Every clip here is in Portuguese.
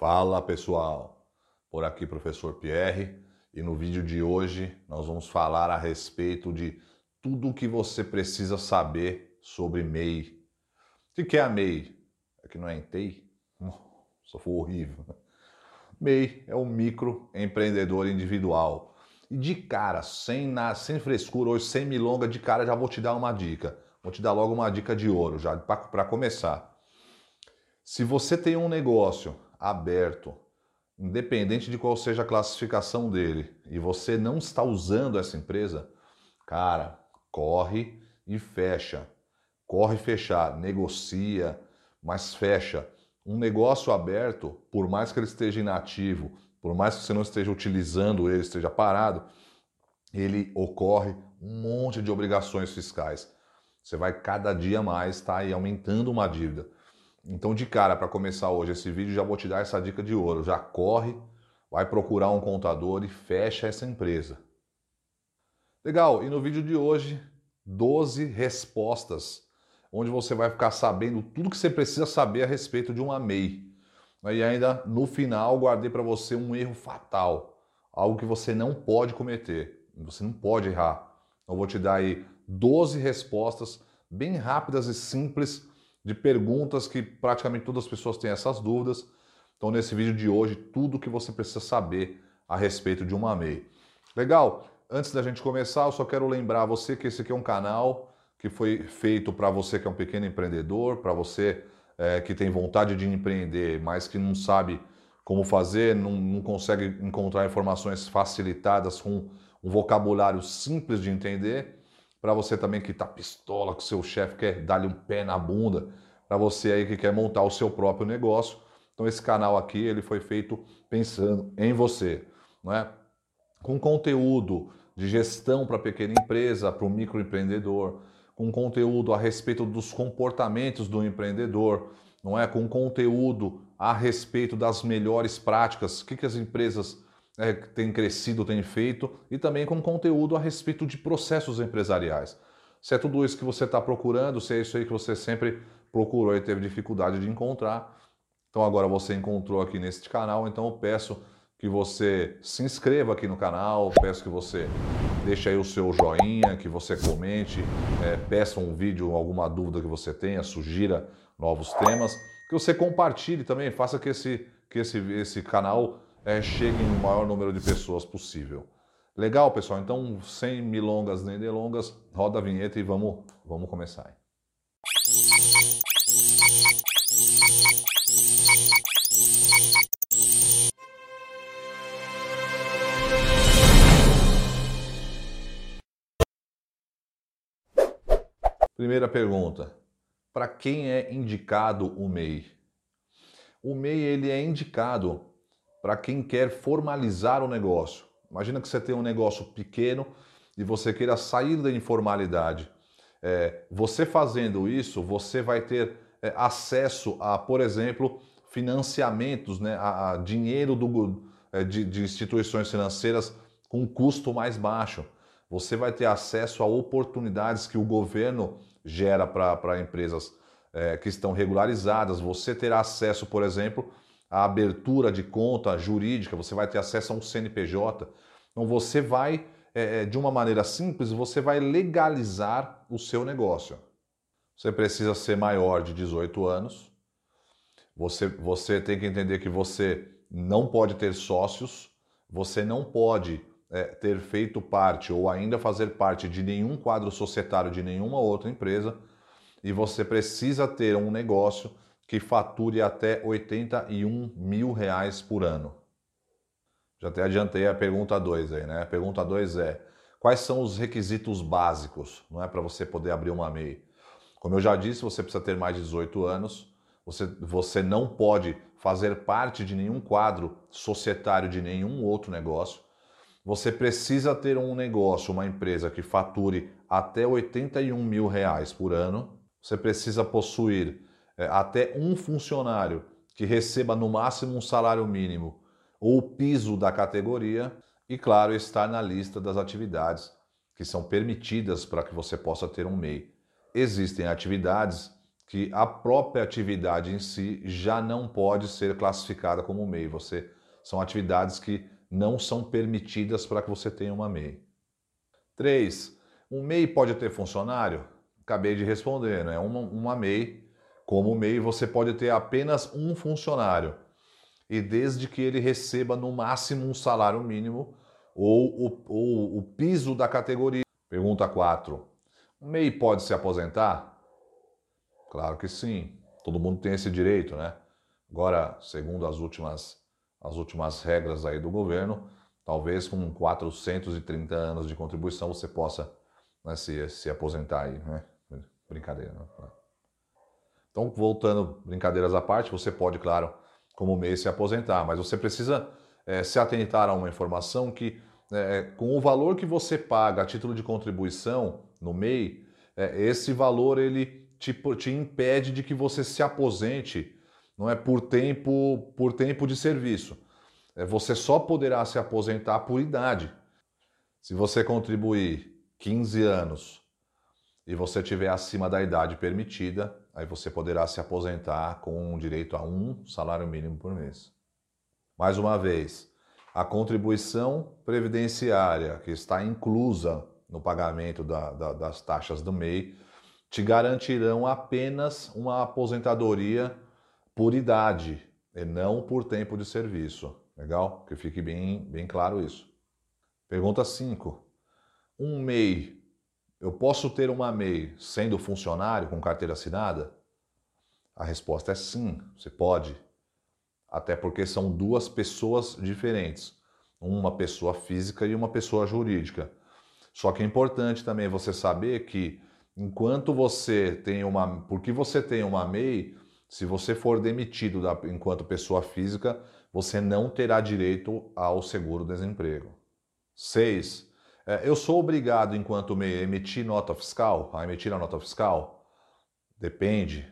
Fala pessoal, por aqui professor Pierre e no vídeo de hoje nós vamos falar a respeito de tudo o que você precisa saber sobre MEI. O que é a MEI? É que não é ENTEI? Só foi horrível. MEI é o microempreendedor individual. E de cara, sem, na, sem frescura, hoje sem milonga, de cara já vou te dar uma dica. Vou te dar logo uma dica de ouro, já para começar. Se você tem um negócio aberto, independente de qual seja a classificação dele, e você não está usando essa empresa, cara, corre e fecha. Corre fechar, negocia, mas fecha. Um negócio aberto, por mais que ele esteja inativo, por mais que você não esteja utilizando ele, esteja parado, ele ocorre um monte de obrigações fiscais. Você vai cada dia mais estar tá aumentando uma dívida. Então, de cara, para começar hoje esse vídeo, já vou te dar essa dica de ouro. Já corre, vai procurar um contador e fecha essa empresa. Legal, e no vídeo de hoje, 12 respostas, onde você vai ficar sabendo tudo que você precisa saber a respeito de uma MEI. E ainda no final, guardei para você um erro fatal, algo que você não pode cometer, você não pode errar. Eu vou te dar aí 12 respostas bem rápidas e simples de perguntas que praticamente todas as pessoas têm essas dúvidas. Então, nesse vídeo de hoje, tudo que você precisa saber a respeito de uma MEI. Legal? Antes da gente começar, eu só quero lembrar você que esse aqui é um canal que foi feito para você que é um pequeno empreendedor, para você é, que tem vontade de empreender, mas que não sabe como fazer, não, não consegue encontrar informações facilitadas com um vocabulário simples de entender para você também que está pistola com seu chefe, quer dar-lhe um pé na bunda, para você aí que quer montar o seu próprio negócio. Então esse canal aqui ele foi feito pensando em você, não é? Com conteúdo de gestão para pequena empresa, para o microempreendedor, com conteúdo a respeito dos comportamentos do empreendedor, não é? Com conteúdo a respeito das melhores práticas, o que, que as empresas é, tem crescido, tem feito, e também com conteúdo a respeito de processos empresariais. Se é tudo isso que você está procurando, se é isso aí que você sempre procurou e teve dificuldade de encontrar, então agora você encontrou aqui neste canal, então eu peço que você se inscreva aqui no canal, peço que você deixe aí o seu joinha, que você comente, é, peça um vídeo, alguma dúvida que você tenha, sugira novos temas, que você compartilhe também, faça que esse, que esse, esse canal é, chegue no maior número de pessoas possível. Legal, pessoal? Então, sem milongas nem delongas, roda a vinheta e vamos, vamos começar. Primeira pergunta: para quem é indicado o MEI? O MEI ele é indicado para quem quer formalizar o negócio. Imagina que você tem um negócio pequeno e você queira sair da informalidade. É, você fazendo isso, você vai ter é, acesso a, por exemplo, financiamentos, né, a, a dinheiro do, é, de, de instituições financeiras com custo mais baixo. Você vai ter acesso a oportunidades que o governo gera para empresas é, que estão regularizadas. Você terá acesso, por exemplo, a abertura de conta jurídica, você vai ter acesso a um CNPJ. Então você vai, é, é, de uma maneira simples, você vai legalizar o seu negócio. Você precisa ser maior de 18 anos. Você, você tem que entender que você não pode ter sócios, você não pode é, ter feito parte ou ainda fazer parte de nenhum quadro societário de nenhuma outra empresa e você precisa ter um negócio que fature até 81 mil reais por ano. Já até adiantei a pergunta 2 aí, né? A pergunta 2 é: quais são os requisitos básicos, não é, para você poder abrir uma MEI? Como eu já disse, você precisa ter mais de 18 anos, você, você não pode fazer parte de nenhum quadro societário de nenhum outro negócio. Você precisa ter um negócio, uma empresa que fature até 81 mil reais por ano. Você precisa possuir até um funcionário que receba no máximo um salário mínimo ou piso da categoria e, claro, estar na lista das atividades que são permitidas para que você possa ter um MEI. Existem atividades que a própria atividade em si já não pode ser classificada como MEI. Você são atividades que não são permitidas para que você tenha uma MEI. 3. Um MEI pode ter funcionário? Acabei de responder, né? Uma, uma MEI, como MEI, você pode ter apenas um funcionário. E desde que ele receba no máximo um salário mínimo ou o, ou o piso da categoria. Pergunta 4. Um MEI pode se aposentar? Claro que sim. Todo mundo tem esse direito, né? Agora, segundo as últimas as últimas regras aí do governo, talvez com 430 anos de contribuição você possa né, se, se aposentar aí, né? Brincadeira, né? Então, voltando, brincadeiras à parte, você pode, claro, como MEI se aposentar, mas você precisa é, se atentar a uma informação que, é, com o valor que você paga a título de contribuição no MEI, é, esse valor ele te, te impede de que você se aposente não é por tempo, por tempo de serviço. É, você só poderá se aposentar por idade. Se você contribuir 15 anos e você tiver acima da idade permitida, aí você poderá se aposentar com direito a um salário mínimo por mês. Mais uma vez, a contribuição previdenciária que está inclusa no pagamento da, da, das taxas do MEI te garantirão apenas uma aposentadoria por idade e não por tempo de serviço. Legal? Que fique bem, bem claro isso. Pergunta 5. Um MEI, eu posso ter uma MEI sendo funcionário com carteira assinada? A resposta é sim, você pode. Até porque são duas pessoas diferentes, uma pessoa física e uma pessoa jurídica. Só que é importante também você saber que enquanto você tem uma, porque você tem uma MEI, se você for demitido da, enquanto pessoa física, você não terá direito ao seguro-desemprego. 6. É, eu sou obrigado, enquanto me emitir nota fiscal, a emitir a nota fiscal? Depende.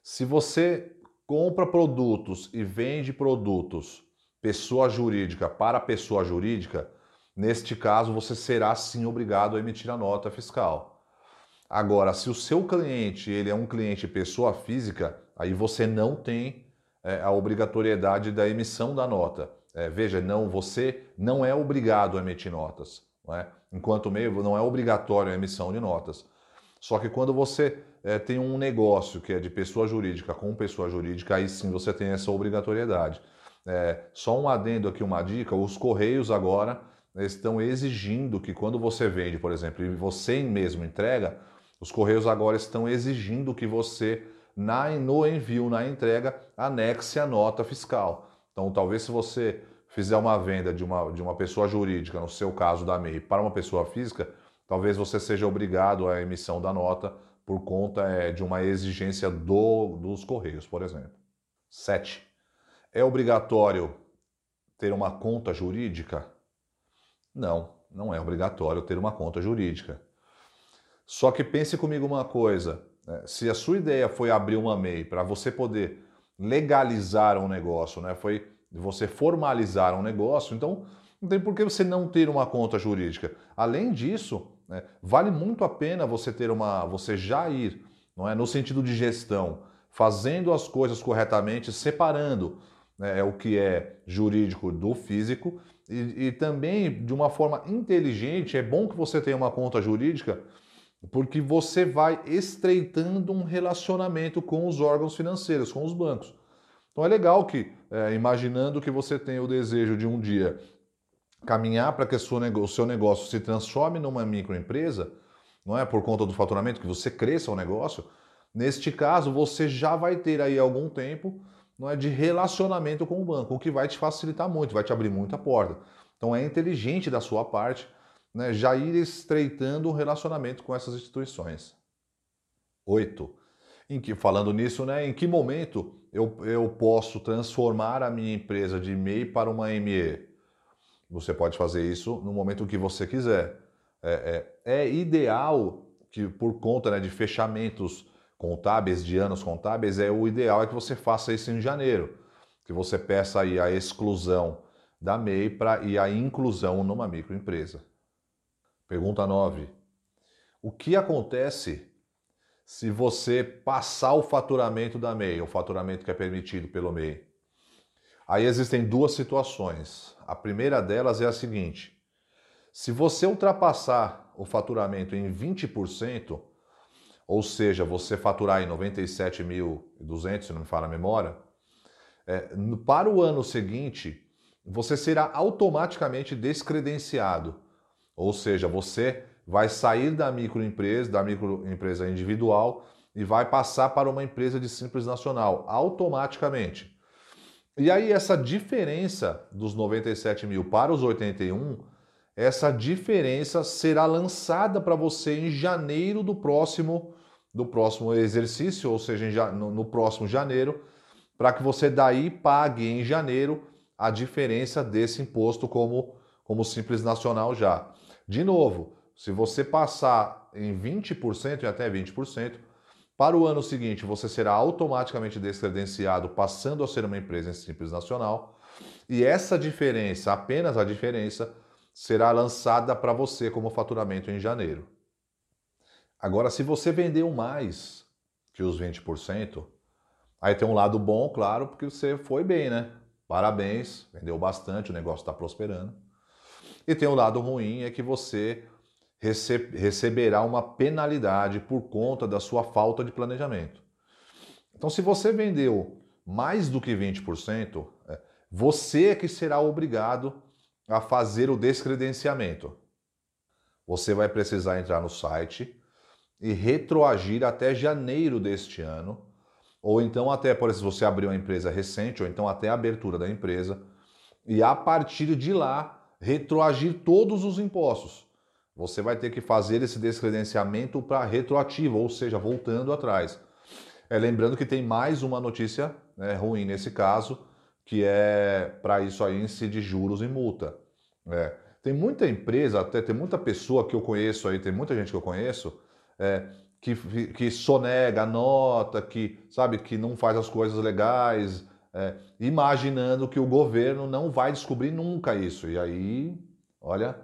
Se você compra produtos e vende produtos pessoa jurídica para pessoa jurídica, neste caso você será sim obrigado a emitir a nota fiscal. Agora, se o seu cliente ele é um cliente pessoa física, aí você não tem é, a obrigatoriedade da emissão da nota. É, veja, não, você não é obrigado a emitir notas. Não é? Enquanto meio, não é obrigatório a emissão de notas. Só que quando você é, tem um negócio que é de pessoa jurídica com pessoa jurídica, aí sim você tem essa obrigatoriedade. É, só um adendo aqui, uma dica: os Correios agora estão exigindo que quando você vende, por exemplo, e você mesmo entrega, os Correios agora estão exigindo que você, na, no envio, na entrega, anexe a nota fiscal. Então, talvez se você fizer uma venda de uma, de uma pessoa jurídica, no seu caso da MEI, para uma pessoa física, talvez você seja obrigado à emissão da nota por conta é, de uma exigência do, dos Correios, por exemplo. 7. É obrigatório ter uma conta jurídica? Não, não é obrigatório ter uma conta jurídica. Só que pense comigo uma coisa: né? se a sua ideia foi abrir uma MEI para você poder legalizar um negócio, né? foi você formalizar um negócio, então não tem por que você não ter uma conta jurídica. Além disso, né, vale muito a pena você ter uma, você já ir, não é, no sentido de gestão, fazendo as coisas corretamente, separando né, é o que é jurídico do físico e, e também de uma forma inteligente. É bom que você tenha uma conta jurídica porque você vai estreitando um relacionamento com os órgãos financeiros, com os bancos. Então é legal que, é, imaginando que você tem o desejo de um dia caminhar para que o seu negócio se transforme numa microempresa, não é por conta do faturamento, que você cresça o negócio, neste caso você já vai ter aí algum tempo não é, de relacionamento com o banco, o que vai te facilitar muito, vai te abrir muita porta. Então é inteligente da sua parte né, já ir estreitando o relacionamento com essas instituições. Oito. Em que, falando nisso, né, em que momento eu, eu posso transformar a minha empresa de MEI para uma ME? Você pode fazer isso no momento que você quiser. É, é, é ideal que, por conta né, de fechamentos contábeis, de anos contábeis, é o ideal é que você faça isso em janeiro, que você peça aí a exclusão da MEI pra, e a inclusão numa microempresa. Pergunta 9. O que acontece se você passar o faturamento da MEI, o faturamento que é permitido pelo MEI. Aí existem duas situações. A primeira delas é a seguinte: se você ultrapassar o faturamento em 20%, ou seja, você faturar em 97.200, se não me fala a memória, é, para o ano seguinte, você será automaticamente descredenciado. Ou seja, você vai sair da microempresa, da microempresa individual e vai passar para uma empresa de simples nacional, automaticamente. E aí, essa diferença dos 97 mil para os 81, essa diferença será lançada para você em janeiro do próximo, do próximo exercício, ou seja, no, próximo janeiro, para que você daí pague em janeiro a diferença desse imposto como, como simples nacional já. De novo, se você passar em 20% e até 20%, para o ano seguinte você será automaticamente descredenciado, passando a ser uma empresa em simples nacional, e essa diferença, apenas a diferença, será lançada para você como faturamento em janeiro. Agora, se você vendeu mais que os 20%, aí tem um lado bom, claro, porque você foi bem, né? Parabéns, vendeu bastante, o negócio está prosperando. E tem o um lado ruim, é que você receberá uma penalidade por conta da sua falta de planejamento. Então, se você vendeu mais do que 20%, é, você é que será obrigado a fazer o descredenciamento. Você vai precisar entrar no site e retroagir até janeiro deste ano, ou então até, por exemplo, se você abriu uma empresa recente, ou então até a abertura da empresa, e a partir de lá retroagir todos os impostos você vai ter que fazer esse descredenciamento para retroativo, ou seja, voltando atrás. É, lembrando que tem mais uma notícia né, ruim nesse caso, que é para isso aí de juros e multa. É, tem muita empresa, até tem muita pessoa que eu conheço aí, tem muita gente que eu conheço, é, que, que sonega nota, que sabe que não faz as coisas legais, é, imaginando que o governo não vai descobrir nunca isso. E aí, olha,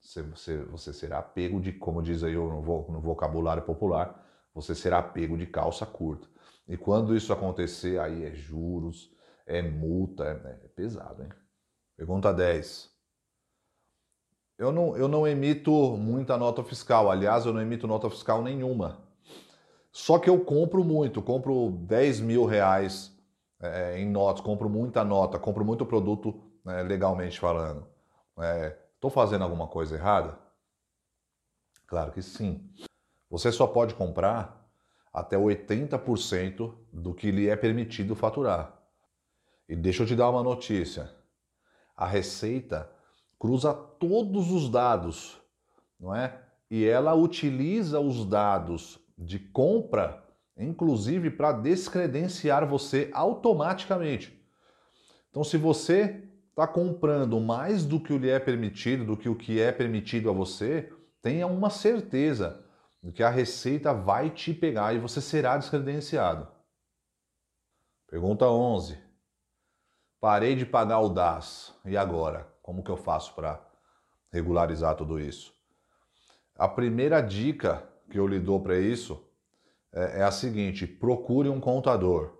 você, você, será pego de, como diz aí no vocabulário popular, você será pego de calça curta. E quando isso acontecer, aí é juros, é multa, é, é pesado, hein? Pergunta 10. Eu não, eu não emito muita nota fiscal, aliás, eu não emito nota fiscal nenhuma. Só que eu compro muito, compro 10 mil reais é, em notas, compro muita nota, compro muito produto né, legalmente falando. É, Estou fazendo alguma coisa errada? Claro que sim. Você só pode comprar até 80% do que lhe é permitido faturar. E deixa eu te dar uma notícia. A Receita cruza todos os dados, não é? E ela utiliza os dados de compra, inclusive para descredenciar você automaticamente. Então, se você está comprando mais do que lhe é permitido, do que o que é permitido a você, tenha uma certeza de que a receita vai te pegar e você será descredenciado. Pergunta 11. Parei de pagar o DAS. E agora? Como que eu faço para regularizar tudo isso? A primeira dica que eu lhe dou para isso é, é a seguinte: procure um contador.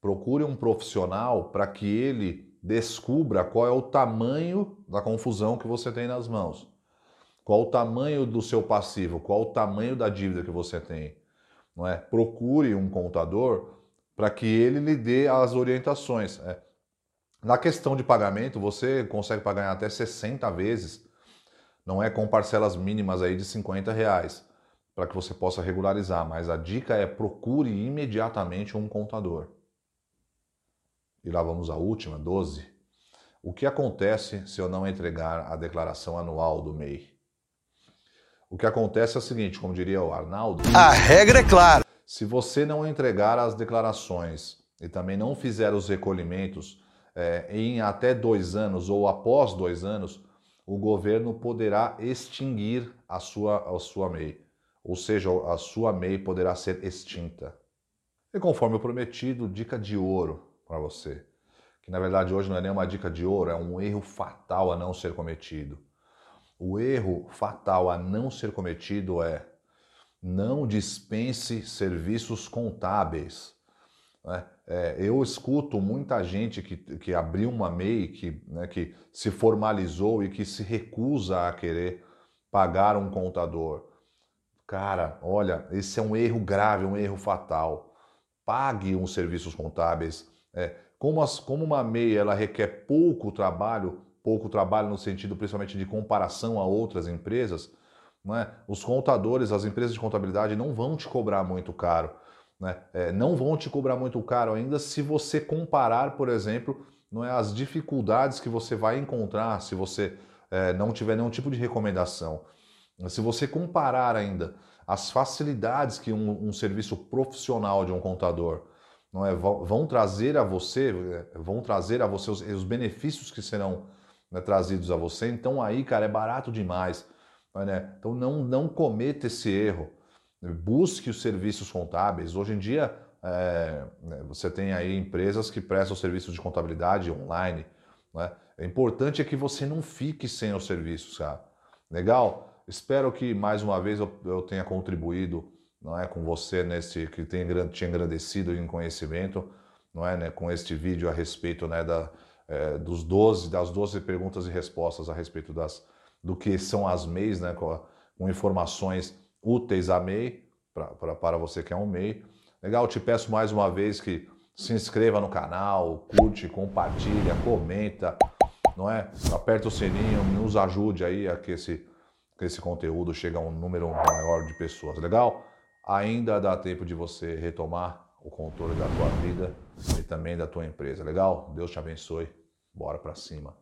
Procure um profissional para que ele descubra qual é o tamanho da confusão que você tem nas mãos. Qual o tamanho do seu passivo, qual o tamanho da dívida que você tem. Não é? Procure um contador para que ele lhe dê as orientações. É. Na questão de pagamento, você consegue pagar até 60 vezes, não é com parcelas mínimas aí de 50 reais, para que você possa regularizar. Mas a dica é procure imediatamente um contador. E lá vamos à última, 12. O que acontece se eu não entregar a declaração anual do MEI? O que acontece é o seguinte, como diria o Arnaldo. A regra é clara. Se você não entregar as declarações e também não fizer os recolhimentos é, em até dois anos ou após dois anos, o governo poderá extinguir a sua, a sua MEI. Ou seja, a sua MEI poderá ser extinta. E conforme o prometido, dica de ouro para você. Que na verdade hoje não é nem uma dica de ouro, é um erro fatal a não ser cometido. O erro fatal a não ser cometido é não dispense serviços contábeis. Né? É, eu escuto muita gente que, que abriu uma MEI, que, né, que se formalizou e que se recusa a querer pagar um contador. Cara, olha, esse é um erro grave, um erro fatal. Pague uns serviços contábeis. É, como, as, como uma MEI ela requer pouco trabalho, pouco trabalho no sentido principalmente de comparação a outras empresas, né? os contadores, as empresas de contabilidade não vão te cobrar muito caro. Né? É, não vão te cobrar muito caro ainda se você comparar, por exemplo, não é, as dificuldades que você vai encontrar se você é, não tiver nenhum tipo de recomendação. Se você comparar ainda as facilidades que um, um serviço profissional de um contador não é, vão, trazer a você, é, vão trazer a você os, os benefícios que serão né, trazidos a você, então aí, cara, é barato demais. Né? Então não, não cometa esse erro. Busque os serviços contábeis. Hoje em dia, é, né, você tem aí empresas que prestam serviços de contabilidade online. Né? É importante é que você não fique sem os serviços, cara. Legal? Espero que mais uma vez eu, tenha contribuído não é, com você nesse que tenha te engrandecido em conhecimento, não é, né, com este vídeo a respeito né, da, é, dos 12, das 12 perguntas e respostas a respeito das, do que são as MEIs, né, com, com informações úteis a MEI, para você que é um MEI. Legal, te peço mais uma vez que se inscreva no canal, curte, compartilha, comenta, não é? Aperta o sininho, nos ajude aí a que esse, que esse conteúdo chegue a um número maior de pessoas, legal? Ainda dá tempo de você retomar o controle da tua vida e também da tua empresa, legal? Deus te abençoe, bora para cima.